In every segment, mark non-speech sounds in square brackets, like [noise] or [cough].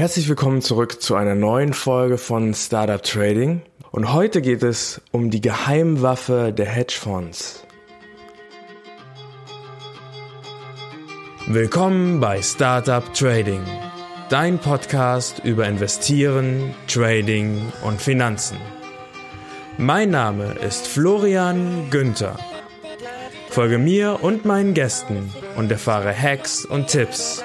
Herzlich willkommen zurück zu einer neuen Folge von Startup Trading. Und heute geht es um die Geheimwaffe der Hedgefonds. Willkommen bei Startup Trading, dein Podcast über Investieren, Trading und Finanzen. Mein Name ist Florian Günther. Folge mir und meinen Gästen und erfahre Hacks und Tipps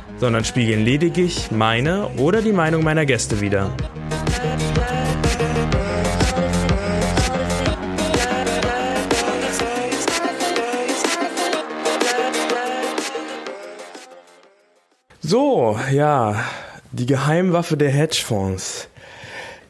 sondern spiegeln lediglich meine oder die Meinung meiner Gäste wider. So, ja, die Geheimwaffe der Hedgefonds.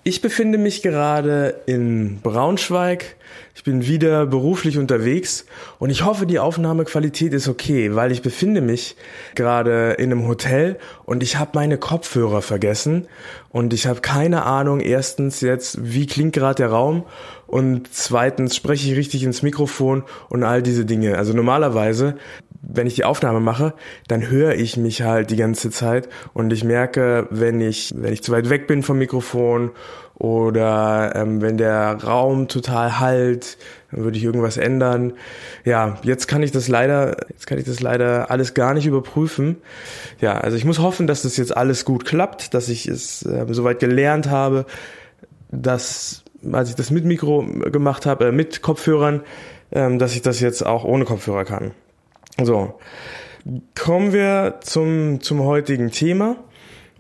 Ich befinde mich gerade in Braunschweig ich bin wieder beruflich unterwegs und ich hoffe, die Aufnahmequalität ist okay, weil ich befinde mich gerade in einem Hotel und ich habe meine Kopfhörer vergessen und ich habe keine Ahnung, erstens jetzt, wie klingt gerade der Raum und zweitens spreche ich richtig ins Mikrofon und all diese Dinge. Also normalerweise, wenn ich die Aufnahme mache, dann höre ich mich halt die ganze Zeit und ich merke, wenn ich, wenn ich zu weit weg bin vom Mikrofon oder ähm, wenn der Raum total halt, dann würde ich irgendwas ändern. Ja, jetzt kann ich das leider, jetzt kann ich das leider alles gar nicht überprüfen. Ja, also ich muss hoffen, dass das jetzt alles gut klappt, dass ich es äh, soweit gelernt habe, dass als ich das mit Mikro gemacht habe, äh, mit Kopfhörern, ähm, dass ich das jetzt auch ohne Kopfhörer kann. So, kommen wir zum zum heutigen Thema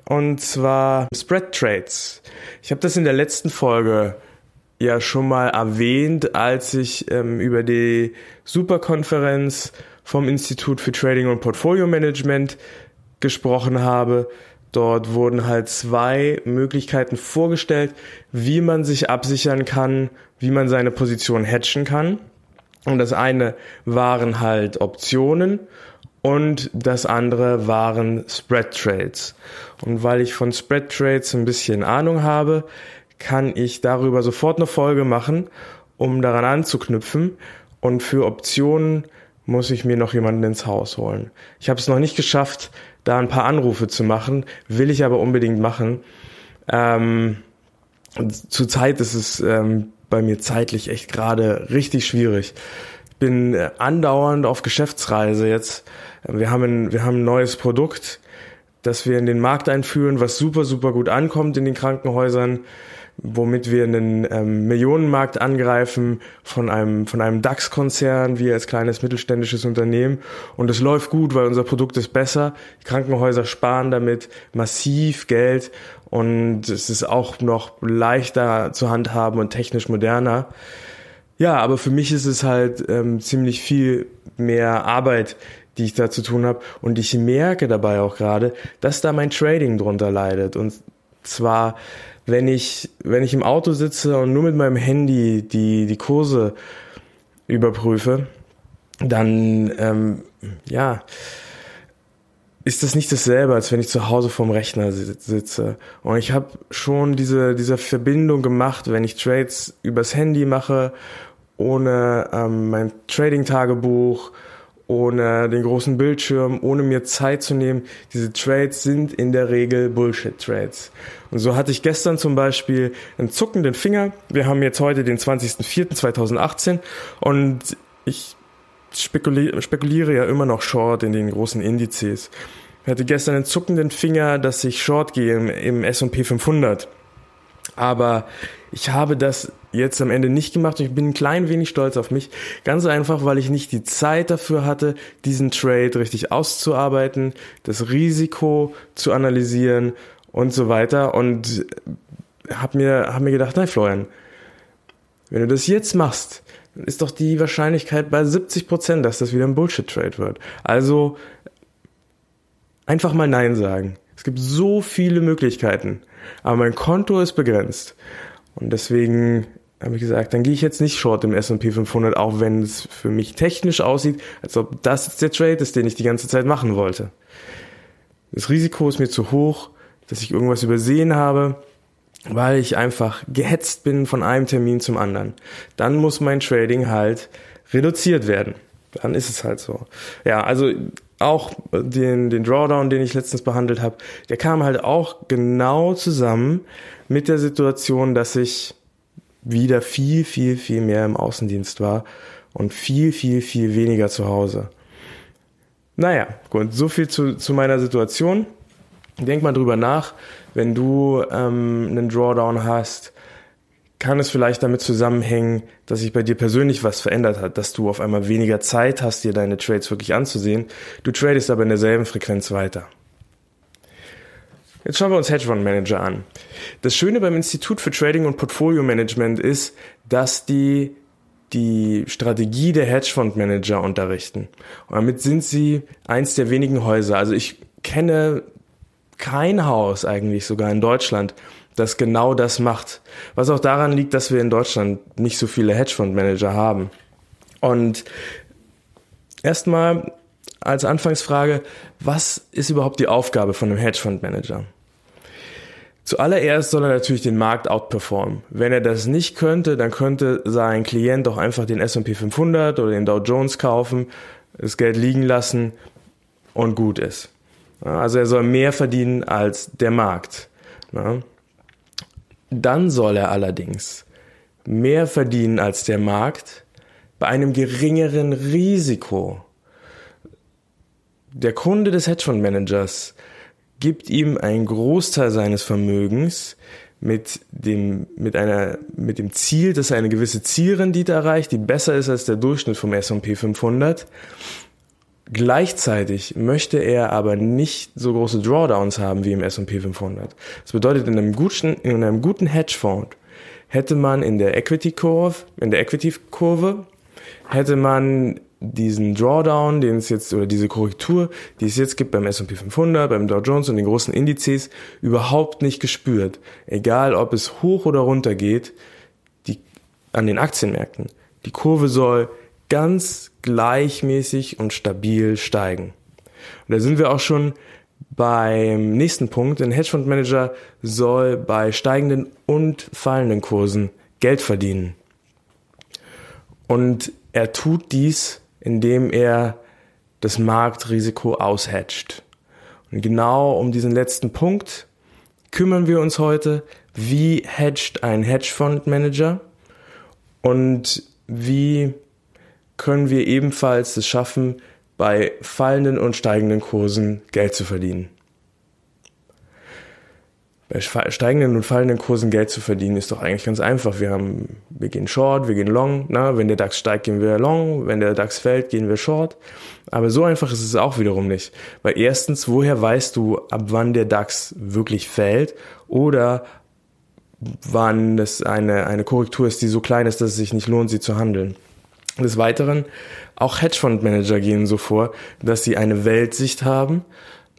und zwar Spread Trades. Ich habe das in der letzten Folge ja schon mal erwähnt, als ich ähm, über die Superkonferenz vom Institut für Trading und Portfolio Management gesprochen habe. Dort wurden halt zwei Möglichkeiten vorgestellt, wie man sich absichern kann, wie man seine Position hatchen kann. Und das eine waren halt Optionen und das andere waren Spread Trades. Und weil ich von Spread Trades ein bisschen Ahnung habe, kann ich darüber sofort eine Folge machen, um daran anzuknüpfen. Und für Optionen muss ich mir noch jemanden ins Haus holen. Ich habe es noch nicht geschafft, da ein paar Anrufe zu machen, will ich aber unbedingt machen. Ähm, Zurzeit ist es ähm, bei mir zeitlich echt gerade richtig schwierig. Ich bin äh, andauernd auf Geschäftsreise jetzt wir haben ein, wir haben ein neues Produkt, das wir in den Markt einführen, was super, super gut ankommt in den Krankenhäusern, womit wir einen ähm, Millionenmarkt angreifen von einem, von einem DAX-Konzern, wir als kleines mittelständisches Unternehmen. Und es läuft gut, weil unser Produkt ist besser. Die Krankenhäuser sparen damit massiv Geld und es ist auch noch leichter zu handhaben und technisch moderner. Ja, aber für mich ist es halt ähm, ziemlich viel mehr Arbeit, die ich da zu tun habe. Und ich merke dabei auch gerade, dass da mein Trading drunter leidet. Und zwar, wenn ich, wenn ich im Auto sitze und nur mit meinem Handy die, die Kurse überprüfe, dann, ähm, ja, ist das nicht dasselbe, als wenn ich zu Hause vorm Rechner sitze. Und ich habe schon diese, diese Verbindung gemacht, wenn ich Trades übers Handy mache, ohne ähm, mein Trading-Tagebuch, ohne den großen Bildschirm, ohne mir Zeit zu nehmen. Diese Trades sind in der Regel Bullshit-Trades. Und so hatte ich gestern zum Beispiel einen zuckenden Finger. Wir haben jetzt heute den 20.04.2018 und ich spekuliere, spekuliere ja immer noch Short in den großen Indizes. Ich hatte gestern einen zuckenden Finger, dass ich Short gehe im, im S&P 500. Aber ich habe das jetzt am Ende nicht gemacht und ich bin ein klein wenig stolz auf mich. Ganz einfach, weil ich nicht die Zeit dafür hatte, diesen Trade richtig auszuarbeiten, das Risiko zu analysieren und so weiter. Und habe mir, hab mir gedacht, nein, Florian, wenn du das jetzt machst, dann ist doch die Wahrscheinlichkeit bei 70 Prozent, dass das wieder ein Bullshit-Trade wird. Also einfach mal Nein sagen. Es gibt so viele Möglichkeiten, aber mein Konto ist begrenzt. Und deswegen habe ich gesagt, dann gehe ich jetzt nicht short im S&P 500, auch wenn es für mich technisch aussieht, als ob das der Trade ist, den ich die ganze Zeit machen wollte. Das Risiko ist mir zu hoch, dass ich irgendwas übersehen habe, weil ich einfach gehetzt bin von einem Termin zum anderen. Dann muss mein Trading halt reduziert werden. Dann ist es halt so. Ja, also auch den, den Drawdown, den ich letztens behandelt habe, der kam halt auch genau zusammen mit der Situation, dass ich wieder viel, viel, viel mehr im Außendienst war und viel, viel, viel weniger zu Hause. Naja, gut, so viel zu, zu meiner Situation. Denk mal drüber nach, wenn du ähm, einen Drawdown hast, kann es vielleicht damit zusammenhängen, dass sich bei dir persönlich was verändert hat, dass du auf einmal weniger Zeit hast, dir deine Trades wirklich anzusehen. Du tradest aber in derselben Frequenz weiter. Jetzt schauen wir uns Hedgefonds Manager an. Das Schöne beim Institut für Trading und Portfolio Management ist, dass die die Strategie der Hedgefondsmanager unterrichten. Und damit sind sie eins der wenigen Häuser. Also ich kenne kein Haus eigentlich sogar in Deutschland, das genau das macht. Was auch daran liegt, dass wir in Deutschland nicht so viele Hedgefondsmanager haben. Und erstmal als Anfangsfrage, was ist überhaupt die Aufgabe von einem Hedgefondsmanager? Zuallererst soll er natürlich den Markt outperformen. Wenn er das nicht könnte, dann könnte sein Klient doch einfach den S&P 500 oder den Dow Jones kaufen, das Geld liegen lassen und gut ist. Also er soll mehr verdienen als der Markt. Dann soll er allerdings mehr verdienen als der Markt bei einem geringeren Risiko. Der Kunde des Hedgefondsmanagers gibt ihm einen Großteil seines Vermögens mit dem, mit einer, mit dem Ziel, dass er eine gewisse Zielrendite erreicht, die besser ist als der Durchschnitt vom S&P 500. Gleichzeitig möchte er aber nicht so große Drawdowns haben wie im S&P 500. Das bedeutet, in einem guten, in einem guten Hedgefonds hätte man in der Equity Curve, in der Equity Kurve, hätte man diesen Drawdown, den es jetzt, oder diese Korrektur, die es jetzt gibt beim S&P 500, beim Dow Jones und den großen Indizes, überhaupt nicht gespürt. Egal, ob es hoch oder runter geht, die, an den Aktienmärkten. Die Kurve soll ganz gleichmäßig und stabil steigen. Und da sind wir auch schon beim nächsten Punkt. Ein Hedgefondsmanager soll bei steigenden und fallenden Kursen Geld verdienen. Und er tut dies indem er das Marktrisiko aushedgt. Und genau um diesen letzten Punkt kümmern wir uns heute. Wie hedgt ein Hedgefondsmanager und wie können wir ebenfalls es schaffen, bei fallenden und steigenden Kursen Geld zu verdienen? bei steigenden und fallenden Kursen Geld zu verdienen, ist doch eigentlich ganz einfach. Wir haben, wir gehen Short, wir gehen Long. Na, wenn der DAX steigt, gehen wir Long. Wenn der DAX fällt, gehen wir Short. Aber so einfach ist es auch wiederum nicht. Weil erstens, woher weißt du, ab wann der DAX wirklich fällt oder wann das eine, eine Korrektur ist, die so klein ist, dass es sich nicht lohnt, sie zu handeln. Des Weiteren, auch Hedgefondsmanager gehen so vor, dass sie eine Weltsicht haben,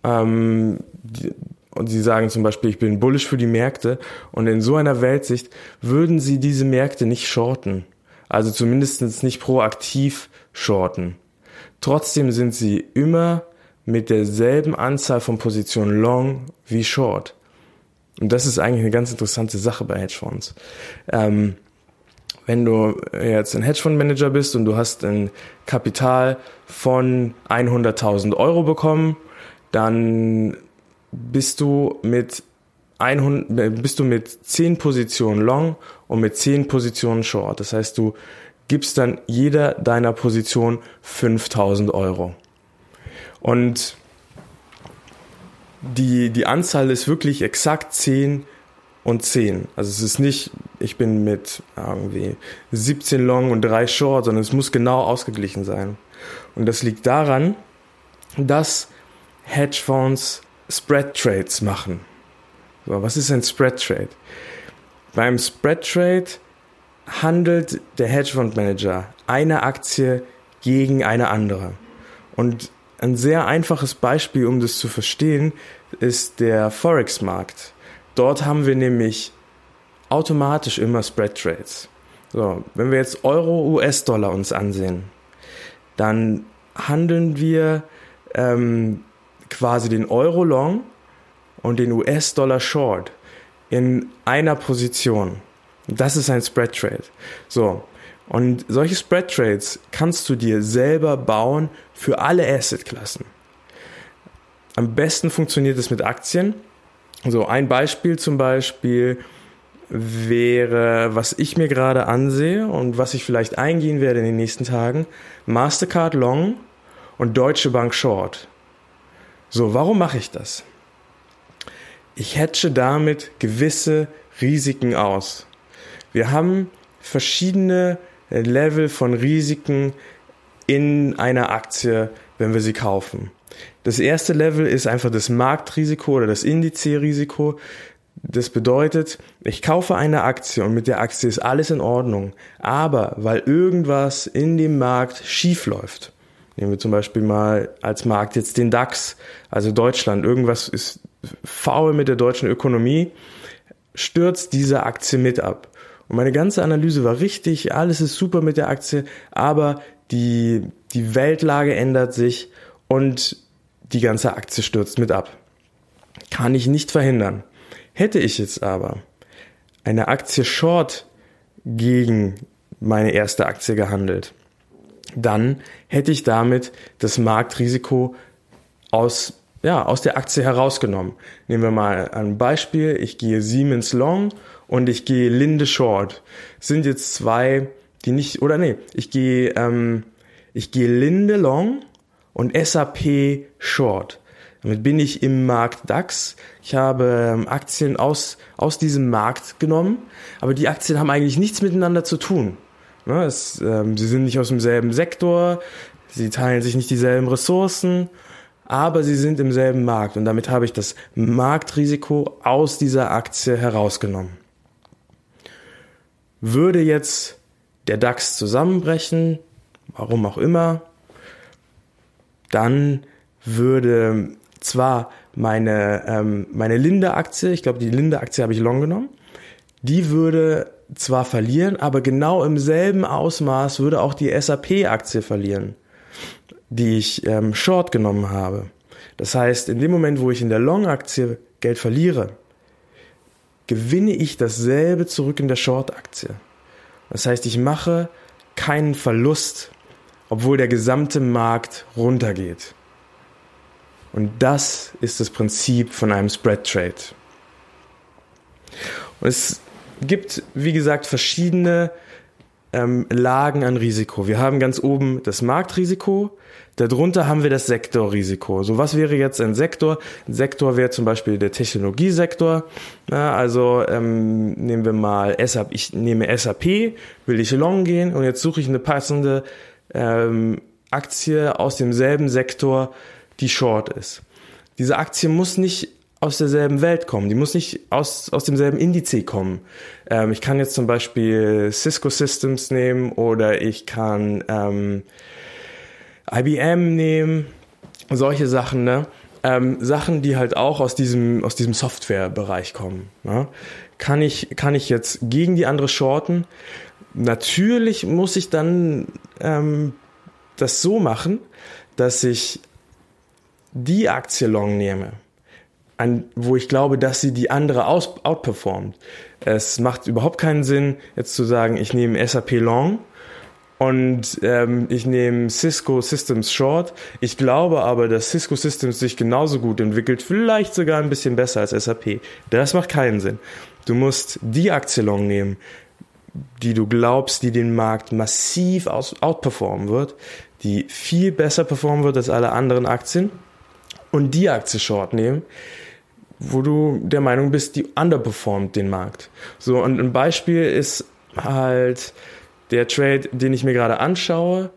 ähm, die, und sie sagen zum Beispiel, ich bin bullish für die Märkte und in so einer Weltsicht würden sie diese Märkte nicht shorten. Also zumindest nicht proaktiv shorten. Trotzdem sind sie immer mit derselben Anzahl von Positionen long wie short. Und das ist eigentlich eine ganz interessante Sache bei Hedgefonds. Ähm, wenn du jetzt ein Hedgefondsmanager bist und du hast ein Kapital von 100.000 Euro bekommen, dann bist du mit 100, bist du mit 10 Positionen long und mit 10 Positionen short. Das heißt, du gibst dann jeder deiner Position 5000 Euro. Und die, die Anzahl ist wirklich exakt 10 und 10. Also es ist nicht, ich bin mit irgendwie 17 long und 3 short, sondern es muss genau ausgeglichen sein. Und das liegt daran, dass Hedgefonds Spread Trades machen. So, was ist ein Spread Trade? Beim Spread Trade handelt der Hedgefondsmanager eine Aktie gegen eine andere. Und ein sehr einfaches Beispiel, um das zu verstehen, ist der Forex-Markt. Dort haben wir nämlich automatisch immer Spread Trades. So, wenn wir jetzt Euro, US-Dollar uns ansehen, dann handeln wir ähm, quasi den Euro Long und den US-Dollar Short in einer Position. Das ist ein Spread Trade. So. Und solche Spread Trades kannst du dir selber bauen für alle Assetklassen. Am besten funktioniert es mit Aktien. So ein Beispiel zum Beispiel wäre, was ich mir gerade ansehe und was ich vielleicht eingehen werde in den nächsten Tagen, Mastercard Long und Deutsche Bank Short. So, warum mache ich das? Ich hedge damit gewisse Risiken aus. Wir haben verschiedene Level von Risiken in einer Aktie, wenn wir sie kaufen. Das erste Level ist einfach das Marktrisiko oder das Indizrisiko. Das bedeutet, ich kaufe eine Aktie und mit der Aktie ist alles in Ordnung. Aber weil irgendwas in dem Markt schief läuft, Nehmen wir zum Beispiel mal als Markt jetzt den DAX, also Deutschland. Irgendwas ist faul mit der deutschen Ökonomie, stürzt diese Aktie mit ab. Und meine ganze Analyse war richtig, alles ist super mit der Aktie, aber die, die Weltlage ändert sich und die ganze Aktie stürzt mit ab. Kann ich nicht verhindern. Hätte ich jetzt aber eine Aktie Short gegen meine erste Aktie gehandelt, dann hätte ich damit das Marktrisiko aus, ja, aus der Aktie herausgenommen. Nehmen wir mal ein Beispiel. Ich gehe Siemens Long und ich gehe Linde Short. Sind jetzt zwei, die nicht, oder nee, ich gehe, ähm, ich gehe Linde Long und SAP Short. Damit bin ich im Markt DAX. Ich habe ähm, Aktien aus, aus diesem Markt genommen, aber die Aktien haben eigentlich nichts miteinander zu tun. Ne, es, ähm, sie sind nicht aus demselben Sektor, sie teilen sich nicht dieselben Ressourcen, aber sie sind im selben Markt und damit habe ich das Marktrisiko aus dieser Aktie herausgenommen. Würde jetzt der DAX zusammenbrechen, warum auch immer, dann würde zwar meine, ähm, meine Linde-Aktie, ich glaube, die Linde-Aktie habe ich long genommen, die würde zwar verlieren, aber genau im selben Ausmaß würde auch die SAP-Aktie verlieren, die ich ähm, short genommen habe. Das heißt, in dem Moment, wo ich in der Long-Aktie Geld verliere, gewinne ich dasselbe zurück in der Short-Aktie. Das heißt, ich mache keinen Verlust, obwohl der gesamte Markt runtergeht. Und das ist das Prinzip von einem Spread Trade. Und es gibt, wie gesagt, verschiedene ähm, Lagen an Risiko. Wir haben ganz oben das Marktrisiko, darunter haben wir das Sektorrisiko. So was wäre jetzt ein Sektor? Ein Sektor wäre zum Beispiel der Technologiesektor. Ja, also ähm, nehmen wir mal SAP, ich nehme SAP, will ich long gehen und jetzt suche ich eine passende ähm, Aktie aus demselben Sektor, die short ist. Diese Aktie muss nicht aus derselben Welt kommen. Die muss nicht aus, aus demselben Indiz kommen. Ähm, ich kann jetzt zum Beispiel Cisco Systems nehmen oder ich kann ähm, IBM nehmen. Solche Sachen, ne? Ähm, Sachen, die halt auch aus diesem, aus diesem Softwarebereich kommen. Ne? Kann, ich, kann ich jetzt gegen die andere shorten? Natürlich muss ich dann ähm, das so machen, dass ich die Aktie long nehme an, wo ich glaube, dass sie die andere aus, outperformt. Es macht überhaupt keinen Sinn, jetzt zu sagen, ich nehme SAP Long und ähm, ich nehme Cisco Systems Short. Ich glaube aber, dass Cisco Systems sich genauso gut entwickelt, vielleicht sogar ein bisschen besser als SAP. Das macht keinen Sinn. Du musst die Aktie Long nehmen, die du glaubst, die den Markt massiv aus, outperformen wird, die viel besser performen wird als alle anderen Aktien und die Aktie Short nehmen, wo du der Meinung bist, die underperformt den Markt. So, und ein Beispiel ist halt der Trade, den ich mir gerade anschaue.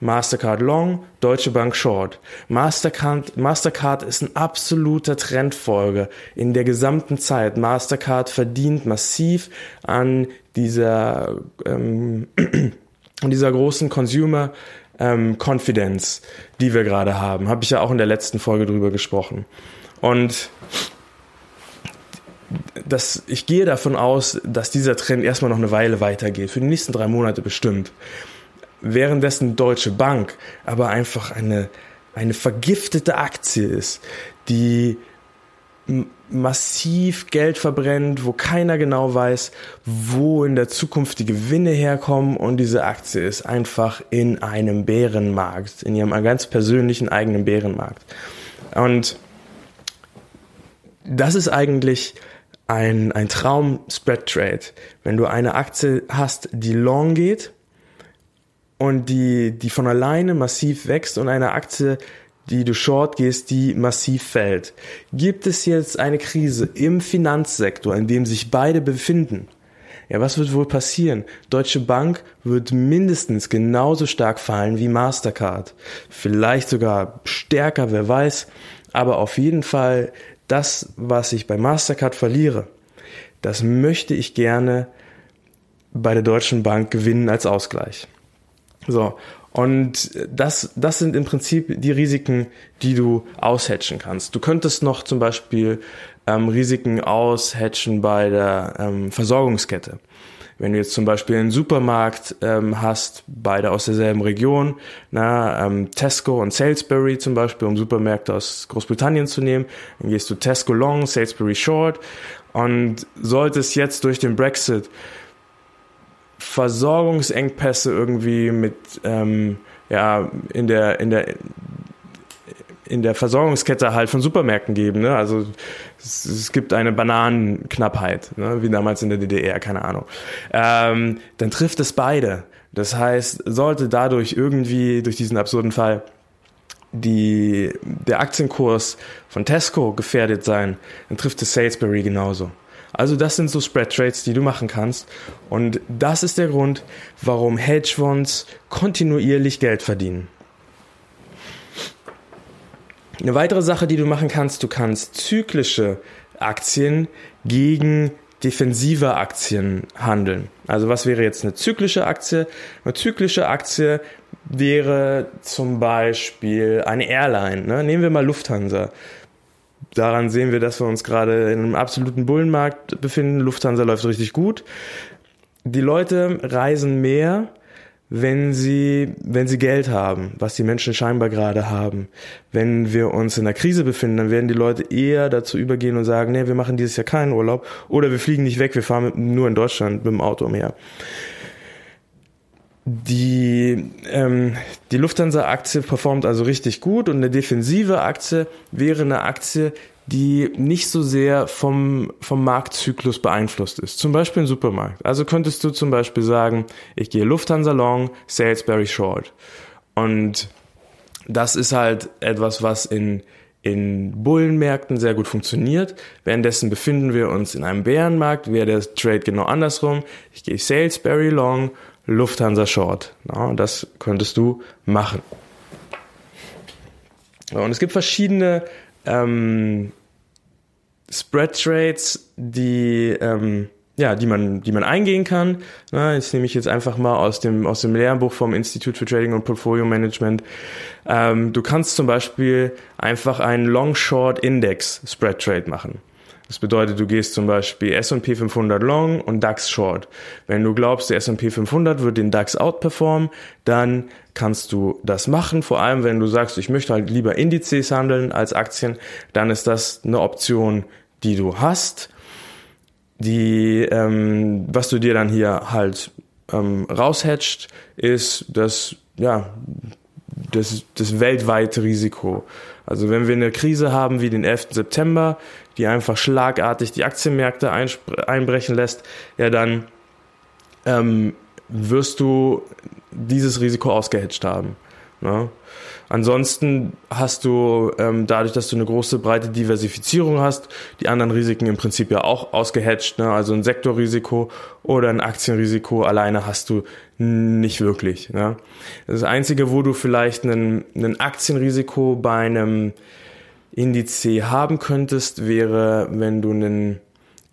Mastercard Long, Deutsche Bank Short. Mastercard, Mastercard ist ein absoluter Trendfolger in der gesamten Zeit. Mastercard verdient massiv an dieser, ähm, [clears throat] dieser großen Consumer ähm, Confidence, die wir gerade haben. Habe ich ja auch in der letzten Folge drüber gesprochen. Und das, ich gehe davon aus, dass dieser Trend erstmal noch eine Weile weitergeht, für die nächsten drei Monate bestimmt. Währenddessen Deutsche Bank aber einfach eine, eine vergiftete Aktie ist, die massiv Geld verbrennt, wo keiner genau weiß, wo in der Zukunft die Gewinne herkommen und diese Aktie ist einfach in einem Bärenmarkt, in ihrem ganz persönlichen eigenen Bärenmarkt. Und das ist eigentlich ein, ein Traum-Spread-Trade. Wenn du eine Aktie hast, die long geht und die, die von alleine massiv wächst und eine Aktie, die du short gehst, die massiv fällt. Gibt es jetzt eine Krise im Finanzsektor, in dem sich beide befinden? Ja, was wird wohl passieren? Deutsche Bank wird mindestens genauso stark fallen wie Mastercard. Vielleicht sogar stärker, wer weiß. Aber auf jeden Fall das, was ich bei Mastercard verliere, das möchte ich gerne bei der Deutschen Bank gewinnen als Ausgleich. So. Und das, das sind im Prinzip die Risiken, die du aushatchen kannst. Du könntest noch zum Beispiel ähm, Risiken aushatchen bei der ähm, Versorgungskette. Wenn du jetzt zum Beispiel einen Supermarkt ähm, hast, beide aus derselben Region, na, ähm, Tesco und Salisbury zum Beispiel, um Supermärkte aus Großbritannien zu nehmen, dann gehst du Tesco Long, Salisbury Short und sollte es jetzt durch den Brexit Versorgungsengpässe irgendwie mit ähm, ja in der in der in der Versorgungskette halt von Supermärkten geben. Ne? Also es, es gibt eine Bananenknappheit, ne? wie damals in der DDR, keine Ahnung. Ähm, dann trifft es beide. Das heißt, sollte dadurch irgendwie durch diesen absurden Fall die, der Aktienkurs von Tesco gefährdet sein, dann trifft es Salisbury genauso. Also das sind so Spread Trades, die du machen kannst. Und das ist der Grund, warum Hedgefonds kontinuierlich Geld verdienen. Eine weitere Sache, die du machen kannst, du kannst zyklische Aktien gegen defensive Aktien handeln. Also was wäre jetzt eine zyklische Aktie? Eine zyklische Aktie wäre zum Beispiel eine Airline. Ne? Nehmen wir mal Lufthansa daran sehen wir, dass wir uns gerade in einem absoluten Bullenmarkt befinden. Lufthansa läuft richtig gut. Die Leute reisen mehr, wenn sie, wenn sie Geld haben, was die Menschen scheinbar gerade haben. Wenn wir uns in einer Krise befinden, dann werden die Leute eher dazu übergehen und sagen, nee, wir machen dieses Jahr keinen Urlaub oder wir fliegen nicht weg, wir fahren mit, nur in Deutschland mit dem Auto umher. Die, ähm, die Lufthansa-Aktie performt also richtig gut und eine defensive Aktie wäre eine Aktie, die nicht so sehr vom, vom Marktzyklus beeinflusst ist. Zum Beispiel ein Supermarkt. Also könntest du zum Beispiel sagen, ich gehe Lufthansa Long, Salisbury Short. Und das ist halt etwas, was in, in Bullenmärkten sehr gut funktioniert. Währenddessen befinden wir uns in einem Bärenmarkt, wäre der Trade genau andersrum. Ich gehe Salisbury Long Lufthansa Short. Ja, das könntest du machen. Und es gibt verschiedene ähm, Spread Trades, die ähm, ja, die man, die man eingehen kann. Na, jetzt nehme ich jetzt einfach mal aus dem, aus dem Lehrbuch vom Institut für Trading und Portfolio Management. Ähm, du kannst zum Beispiel einfach einen Long-Short-Index-Spread Trade machen. Das bedeutet, du gehst zum Beispiel S&P 500 Long und DAX Short. Wenn du glaubst, der S&P 500 wird den DAX outperformen, dann kannst du das machen. Vor allem, wenn du sagst, ich möchte halt lieber Indizes handeln als Aktien, dann ist das eine Option, die du hast. Die, ähm, was du dir dann hier halt ähm, raushatcht, ist das, ja, das, das weltweite Risiko. Also wenn wir eine Krise haben wie den 11. September, die einfach schlagartig die Aktienmärkte einbrechen lässt, ja dann ähm, wirst du dieses Risiko ausgehatcht haben. Ne? Ansonsten hast du ähm, dadurch, dass du eine große breite Diversifizierung hast, die anderen Risiken im Prinzip ja auch ausgehatcht. Ne? Also ein Sektorrisiko oder ein Aktienrisiko alleine hast du nicht wirklich. Ne? Das Einzige, wo du vielleicht ein Aktienrisiko bei einem Indiz haben könntest, wäre, wenn du einen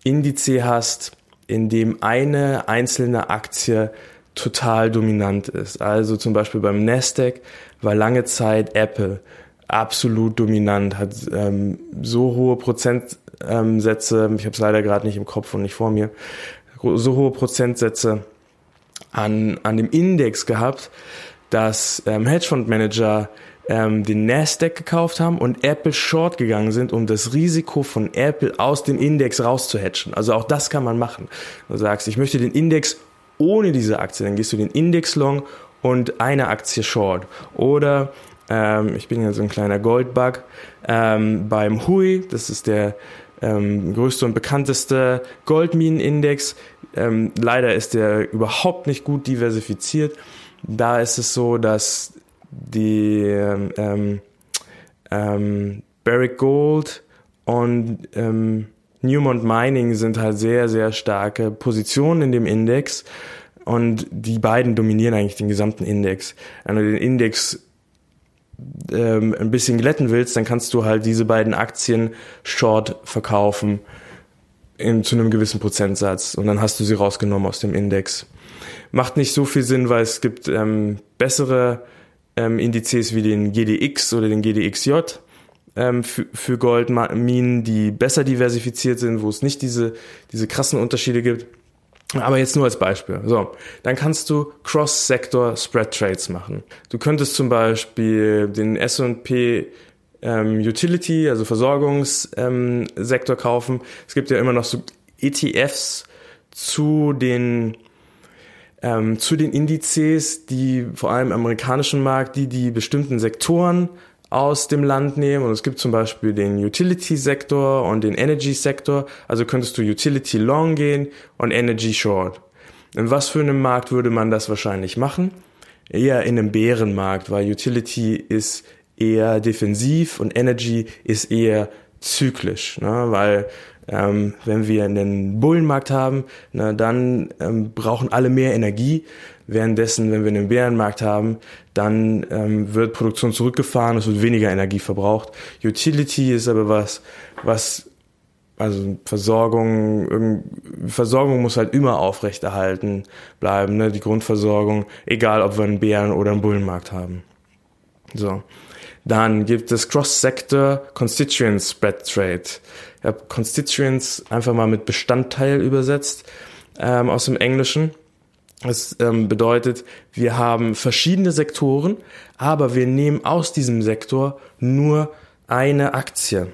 Indiz hast, in dem eine einzelne Aktie total dominant ist. Also zum Beispiel beim Nasdaq war lange Zeit Apple absolut dominant, hat ähm, so hohe Prozentsätze, ich habe es leider gerade nicht im Kopf und nicht vor mir, so hohe Prozentsätze an, an dem Index gehabt, dass ähm, Hedgefondsmanager ähm, den Nasdaq gekauft haben und Apple short gegangen sind, um das Risiko von Apple aus dem Index rauszuhatchen. Also auch das kann man machen. Du sagst, ich möchte den Index ohne diese Aktie, dann gehst du den Index long und eine Aktie short. Oder ähm, ich bin ja so ein kleiner Goldbug ähm, beim Hui, das ist der ähm, größte und bekannteste Goldminenindex. Ähm, leider ist der überhaupt nicht gut diversifiziert. Da ist es so, dass die ähm, ähm, Barrick Gold und ähm, Newmont Mining sind halt sehr, sehr starke Positionen in dem Index und die beiden dominieren eigentlich den gesamten Index. Wenn du den Index ähm, ein bisschen glätten willst, dann kannst du halt diese beiden Aktien short verkaufen in, zu einem gewissen Prozentsatz und dann hast du sie rausgenommen aus dem Index. Macht nicht so viel Sinn, weil es gibt ähm, bessere ähm, Indizes wie den GDX oder den GDXJ ähm, für, Goldminen, die besser diversifiziert sind, wo es nicht diese, diese krassen Unterschiede gibt. Aber jetzt nur als Beispiel. So, dann kannst du Cross-Sector-Spread-Trades machen. Du könntest zum Beispiel den S&P ähm, Utility, also Versorgungssektor kaufen. Es gibt ja immer noch so ETFs zu den ähm, zu den Indizes, die vor allem im amerikanischen Markt, die die bestimmten Sektoren aus dem Land nehmen. Und es gibt zum Beispiel den Utility-Sektor und den Energy-Sektor. Also könntest du Utility Long gehen und Energy Short. In was für einem Markt würde man das wahrscheinlich machen? Eher in einem Bärenmarkt, weil Utility ist eher defensiv und Energy ist eher zyklisch, ne? weil ähm, wenn wir einen Bullenmarkt haben, na, dann ähm, brauchen alle mehr Energie. Währenddessen, wenn wir einen Bärenmarkt haben, dann ähm, wird Produktion zurückgefahren, es wird weniger Energie verbraucht. Utility ist aber was, was also Versorgung, Versorgung muss halt immer aufrechterhalten bleiben, ne? die Grundversorgung, egal ob wir einen Bären- oder einen Bullenmarkt haben. So. Dann gibt es Cross-Sector Constituent Spread Trade. Ich habe Constituents einfach mal mit Bestandteil übersetzt ähm, aus dem Englischen. Das ähm, bedeutet, wir haben verschiedene Sektoren, aber wir nehmen aus diesem Sektor nur eine Aktie.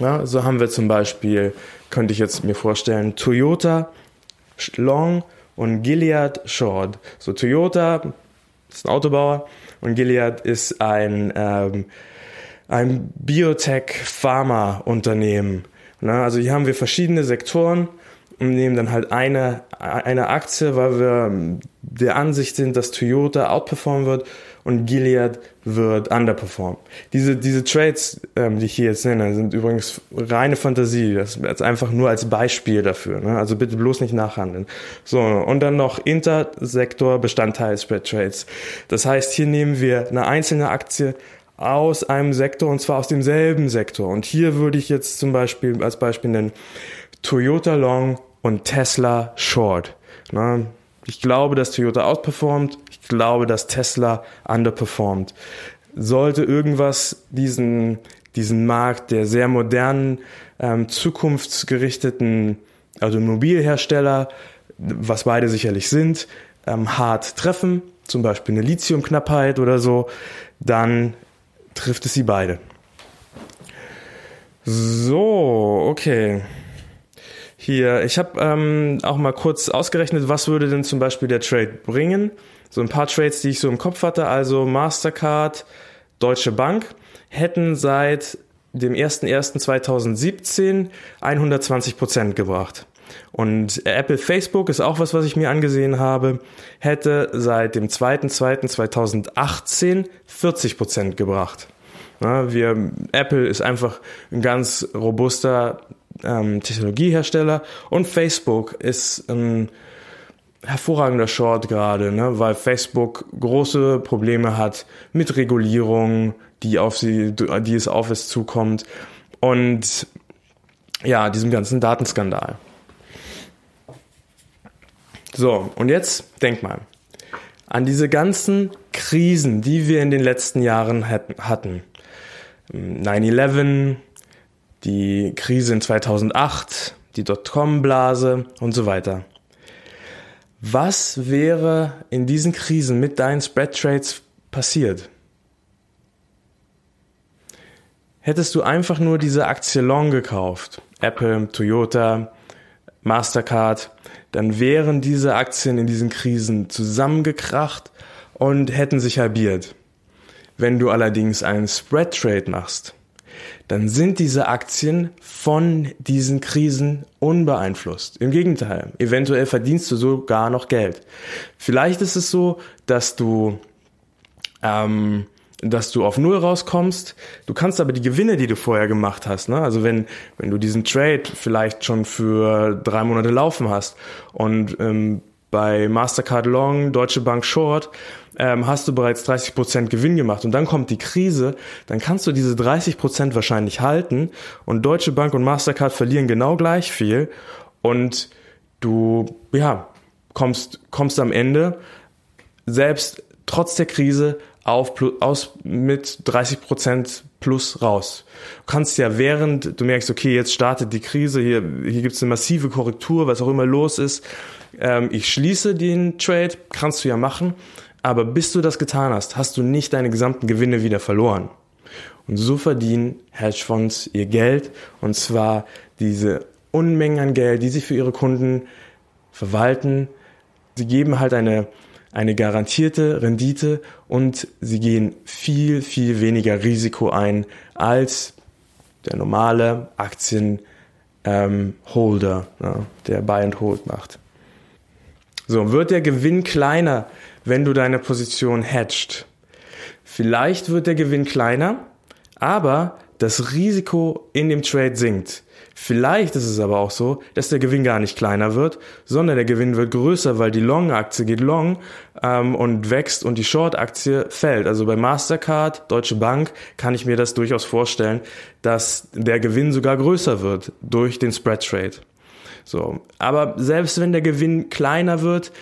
Ja, so haben wir zum Beispiel, könnte ich jetzt mir vorstellen, Toyota Long und Gilead Short. So Toyota ist ein Autobauer und Gilead ist ein, ähm, ein Biotech-Pharma-Unternehmen. Also hier haben wir verschiedene Sektoren und nehmen dann halt eine, eine Aktie, weil wir der Ansicht sind, dass Toyota outperformen wird und Gilead wird underperformen. Diese, diese Trades, ähm, die ich hier jetzt nenne, sind übrigens reine Fantasie. Das ist einfach nur als Beispiel dafür. Ne? Also bitte bloß nicht nachhandeln. So, und dann noch Intersektor Bestandteil Spread Trades. Das heißt, hier nehmen wir eine einzelne Aktie aus einem Sektor und zwar aus demselben Sektor. Und hier würde ich jetzt zum Beispiel als Beispiel nennen Toyota Long und Tesla Short. Na, ich glaube, dass Toyota outperformt. Glaube, dass Tesla underperformt. Sollte irgendwas diesen, diesen Markt der sehr modernen, ähm, zukunftsgerichteten Automobilhersteller, was beide sicherlich sind, ähm, hart treffen, zum Beispiel eine Lithiumknappheit oder so, dann trifft es sie beide. So, okay. Hier, ich habe ähm, auch mal kurz ausgerechnet, was würde denn zum Beispiel der Trade bringen. So ein paar Trades, die ich so im Kopf hatte, also Mastercard, Deutsche Bank, hätten seit dem 01.01.2017 120 Prozent gebracht. Und Apple Facebook ist auch was, was ich mir angesehen habe, hätte seit dem 2.2.2018 40 Prozent gebracht. Ja, wir, Apple ist einfach ein ganz robuster ähm, Technologiehersteller und Facebook ist ein hervorragender Short gerade, ne, weil Facebook große Probleme hat mit Regulierung, die auf sie, die es auf es zukommt und ja, diesem ganzen Datenskandal. So, und jetzt denk mal. an diese ganzen Krisen, die wir in den letzten Jahren hatten. 9-11, die Krise in 2008, die Dotcom-Blase und so weiter. Was wäre in diesen Krisen mit deinen Spread Trades passiert? Hättest du einfach nur diese Aktie Long gekauft, Apple, Toyota, Mastercard, dann wären diese Aktien in diesen Krisen zusammengekracht und hätten sich halbiert. Wenn du allerdings einen Spread Trade machst, dann sind diese Aktien von diesen Krisen unbeeinflusst. Im Gegenteil, eventuell verdienst du sogar noch Geld. Vielleicht ist es so, dass du ähm, dass du auf Null rauskommst. Du kannst aber die Gewinne, die du vorher gemacht hast, ne? also wenn, wenn du diesen Trade vielleicht schon für drei Monate laufen hast und ähm, bei Mastercard Long, Deutsche Bank Short ähm, hast du bereits 30 Prozent Gewinn gemacht. Und dann kommt die Krise, dann kannst du diese 30 Prozent wahrscheinlich halten. Und Deutsche Bank und Mastercard verlieren genau gleich viel. Und du, ja, kommst, kommst am Ende. Selbst trotz der Krise auf aus mit 30 Prozent plus raus. Du kannst ja während du merkst, okay, jetzt startet die Krise, hier, hier gibt es eine massive Korrektur, was auch immer los ist, ähm, ich schließe den Trade, kannst du ja machen, aber bis du das getan hast, hast du nicht deine gesamten Gewinne wieder verloren. Und so verdienen Hedgefonds ihr Geld, und zwar diese Unmengen an Geld, die sie für ihre Kunden verwalten. Sie geben halt eine eine garantierte Rendite und sie gehen viel, viel weniger Risiko ein als der normale Aktienholder, ähm, ja, der Buy and Hold macht. So, wird der Gewinn kleiner, wenn du deine Position hedged? Vielleicht wird der Gewinn kleiner, aber das Risiko in dem Trade sinkt. Vielleicht ist es aber auch so, dass der Gewinn gar nicht kleiner wird, sondern der Gewinn wird größer, weil die Long-Aktie geht long ähm, und wächst und die Short-Aktie fällt. Also bei Mastercard, Deutsche Bank, kann ich mir das durchaus vorstellen, dass der Gewinn sogar größer wird durch den Spread Trade. So, aber selbst wenn der Gewinn kleiner wird,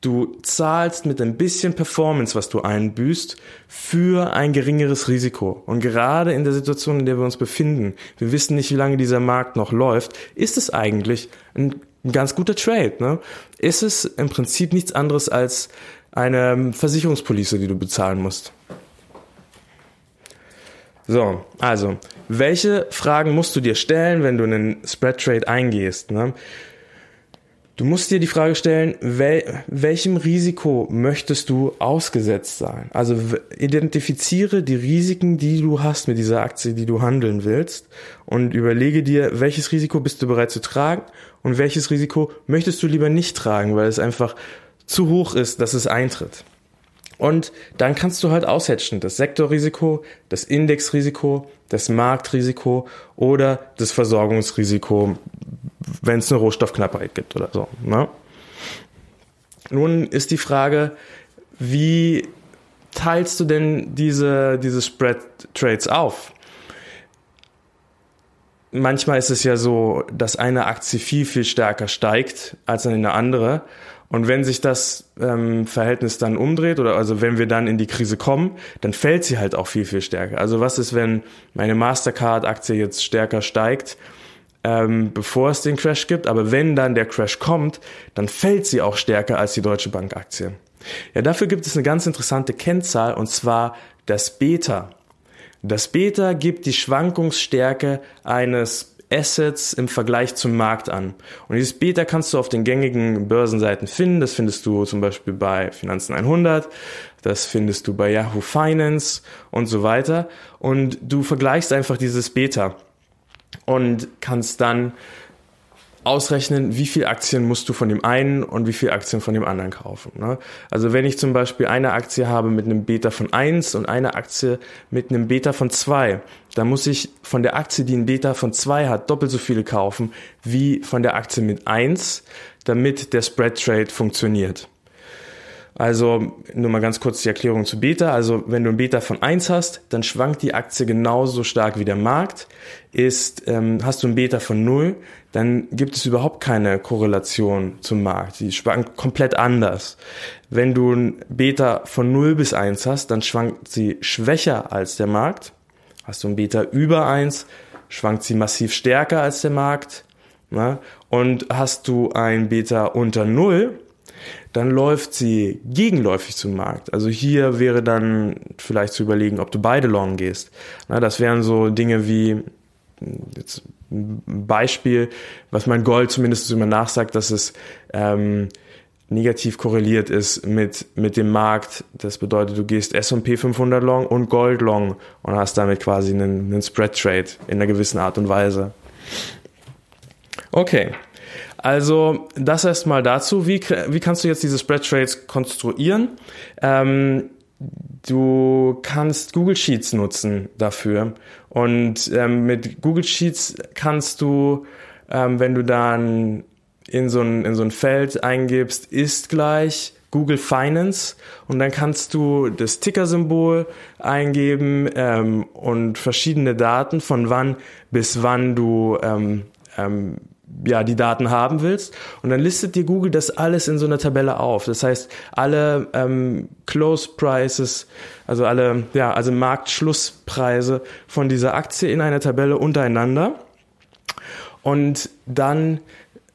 Du zahlst mit ein bisschen Performance, was du einbüßt, für ein geringeres Risiko. Und gerade in der Situation, in der wir uns befinden, wir wissen nicht, wie lange dieser Markt noch läuft, ist es eigentlich ein, ganz guter Trade. Ne? Ist es im Prinzip nichts anderes als eine Versicherungspolice, die du bezahlen musst. So, also, welche Fragen musst du dir stellen, wenn du einen Spread Trade eingehst? Ne? Du musst dir die Frage stellen, wel, welchem Risiko möchtest du ausgesetzt sein? Also identifiziere die Risiken, die du hast mit dieser Aktie, die du handeln willst und überlege dir, welches Risiko bist du bereit zu tragen und welches Risiko möchtest du lieber nicht tragen, weil es einfach zu hoch ist, dass es eintritt. Und dann kannst du halt aushatchen, das Sektorrisiko, das Indexrisiko, das Marktrisiko oder das Versorgungsrisiko, wenn es eine Rohstoffknappheit gibt oder so. Ne? Nun ist die Frage, wie teilst du denn diese, diese Spread Trades auf? Manchmal ist es ja so, dass eine Aktie viel, viel stärker steigt als eine andere. Und wenn sich das ähm, Verhältnis dann umdreht oder also wenn wir dann in die Krise kommen, dann fällt sie halt auch viel, viel stärker. Also was ist, wenn meine Mastercard-Aktie jetzt stärker steigt ähm, bevor es den Crash gibt. Aber wenn dann der Crash kommt, dann fällt sie auch stärker als die Deutsche Bank Aktie. Ja, dafür gibt es eine ganz interessante Kennzahl und zwar das Beta. Das Beta gibt die Schwankungsstärke eines Assets im Vergleich zum Markt an. Und dieses Beta kannst du auf den gängigen Börsenseiten finden. Das findest du zum Beispiel bei Finanzen 100, das findest du bei Yahoo Finance und so weiter. Und du vergleichst einfach dieses Beta und kannst dann ausrechnen, wie viel Aktien musst du von dem einen und wie viel Aktien von dem anderen kaufen. Ne? Also wenn ich zum Beispiel eine Aktie habe mit einem Beta von 1 und eine Aktie mit einem Beta von 2, dann muss ich von der Aktie, die ein Beta von 2 hat, doppelt so viele kaufen wie von der Aktie mit 1, damit der Spread Trade funktioniert. Also nur mal ganz kurz die Erklärung zu Beta. Also wenn du ein Beta von 1 hast, dann schwankt die Aktie genauso stark wie der Markt. Ist, ähm, hast du ein Beta von 0, dann gibt es überhaupt keine Korrelation zum Markt. Die schwankt komplett anders. Wenn du ein Beta von 0 bis 1 hast, dann schwankt sie schwächer als der Markt. Hast du ein Beta über 1, schwankt sie massiv stärker als der Markt. Na? Und hast du ein Beta unter 0, dann läuft sie gegenläufig zum Markt. Also hier wäre dann vielleicht zu überlegen, ob du beide long gehst. Na, das wären so Dinge wie jetzt ein Beispiel, was mein Gold zumindest immer nachsagt, dass es ähm, negativ korreliert ist mit, mit dem Markt. Das bedeutet, du gehst S&P 500 long und Gold long und hast damit quasi einen, einen Spread Trade in einer gewissen Art und Weise. Okay, also das erstmal dazu. Wie, wie kannst du jetzt diese Spread Trades konstruieren? Ähm, du kannst Google Sheets nutzen dafür. Und ähm, mit Google Sheets kannst du, ähm, wenn du dann in so, ein, in so ein Feld eingibst, ist gleich Google Finance und dann kannst du das Ticker-Symbol eingeben ähm, und verschiedene Daten von wann bis wann du ähm, ähm, ja, die Daten haben willst. Und dann listet dir Google das alles in so einer Tabelle auf. Das heißt, alle ähm, Close Prices, also alle, ja, also Marktschlusspreise von dieser Aktie in einer Tabelle untereinander. Und dann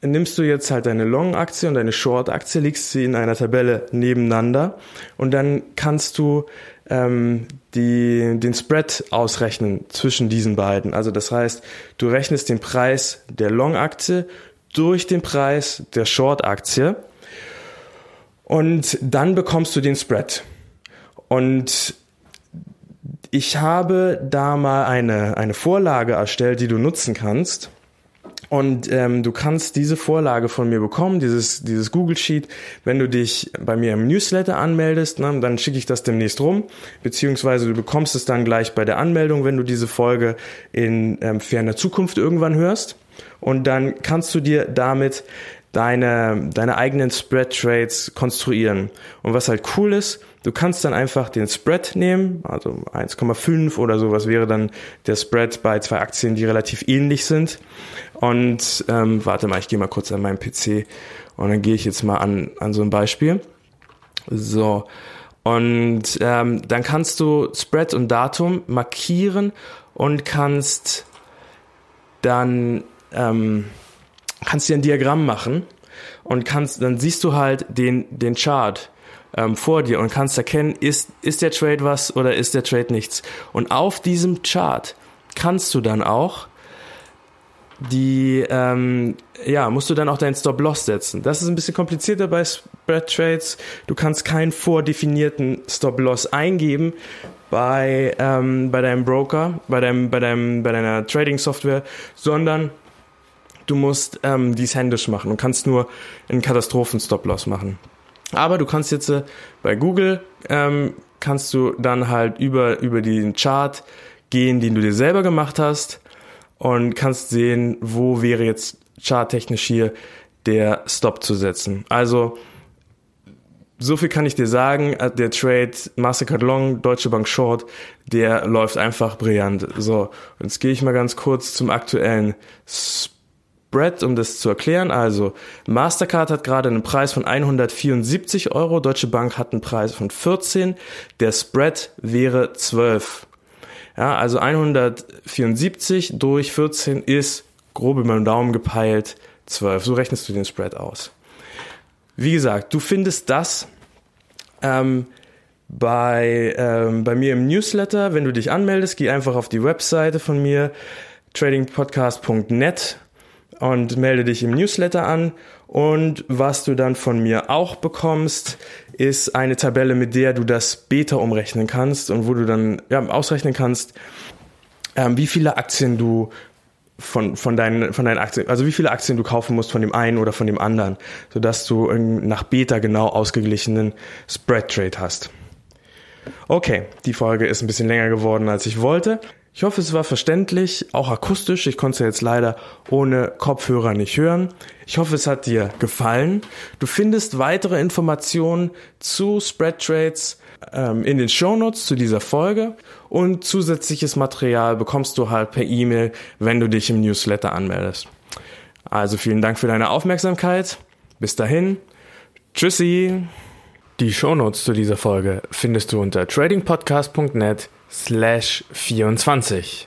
nimmst du jetzt halt deine Long-Aktie und deine Short-Aktie, legst sie in einer Tabelle nebeneinander und dann kannst du ähm, die, den Spread ausrechnen zwischen diesen beiden. Also das heißt, du rechnest den Preis der Long-Aktie durch den Preis der Short-Aktie und dann bekommst du den Spread. Und ich habe da mal eine, eine Vorlage erstellt, die du nutzen kannst. Und ähm, du kannst diese Vorlage von mir bekommen, dieses, dieses Google Sheet, wenn du dich bei mir im Newsletter anmeldest, ne, dann schicke ich das demnächst rum, beziehungsweise du bekommst es dann gleich bei der Anmeldung, wenn du diese Folge in ähm, ferner Zukunft irgendwann hörst. Und dann kannst du dir damit deine, deine eigenen Spread Trades konstruieren. Und was halt cool ist, du kannst dann einfach den Spread nehmen, also 1,5 oder sowas wäre dann der Spread bei zwei Aktien, die relativ ähnlich sind. Und ähm, warte mal, ich gehe mal kurz an meinen PC und dann gehe ich jetzt mal an, an so ein Beispiel. So. Und ähm, dann kannst du Spread und Datum markieren und kannst dann ähm, kannst dir ein Diagramm machen und kannst, dann siehst du halt den, den Chart ähm, vor dir und kannst erkennen, ist, ist der Trade was oder ist der Trade nichts. Und auf diesem Chart kannst du dann auch die, ähm, ja, musst du dann auch deinen Stop-Loss setzen. Das ist ein bisschen komplizierter bei Spread Trades. Du kannst keinen vordefinierten Stop-Loss eingeben bei, ähm, bei deinem Broker, bei deinem, bei deinem, bei deiner Trading-Software, sondern du musst ähm, dies händisch machen und kannst nur einen Katastrophen-Stop-Loss machen. Aber du kannst jetzt äh, bei Google ähm, kannst du dann halt über, über den Chart gehen, den du dir selber gemacht hast und kannst sehen, wo wäre jetzt charttechnisch hier der Stop zu setzen. Also so viel kann ich dir sagen, äh, der Trade Mastercard Long, Deutsche Bank Short, der läuft einfach brillant. So, jetzt gehe ich mal ganz kurz zum aktuellen Spread, um das zu erklären. Also Mastercard hat gerade einen Preis von 174 Euro, Deutsche Bank hat einen Preis von 14, der Spread wäre 12. Ja, also 174 durch 14 ist grob über den Daumen gepeilt 12. So rechnest du den Spread aus. Wie gesagt, du findest das ähm, bei, ähm, bei mir im Newsletter. Wenn du dich anmeldest, geh einfach auf die Webseite von mir, tradingpodcast.net und melde dich im Newsletter an. Und was du dann von mir auch bekommst, ist eine Tabelle, mit der du das Beta umrechnen kannst und wo du dann ja, ausrechnen kannst, ähm, wie viele Aktien du von, von, deinen, von deinen Aktien, also wie viele Aktien du kaufen musst von dem einen oder von dem anderen, sodass du nach Beta genau ausgeglichenen Spread Trade hast. Okay, die Folge ist ein bisschen länger geworden, als ich wollte. Ich hoffe, es war verständlich, auch akustisch. Ich konnte es ja jetzt leider ohne Kopfhörer nicht hören. Ich hoffe, es hat dir gefallen. Du findest weitere Informationen zu Spread Trades ähm, in den Shownotes zu dieser Folge und zusätzliches Material bekommst du halt per E-Mail, wenn du dich im Newsletter anmeldest. Also vielen Dank für deine Aufmerksamkeit. Bis dahin. Tschüssi. Die Shownotes zu dieser Folge findest du unter tradingpodcast.net slash 24.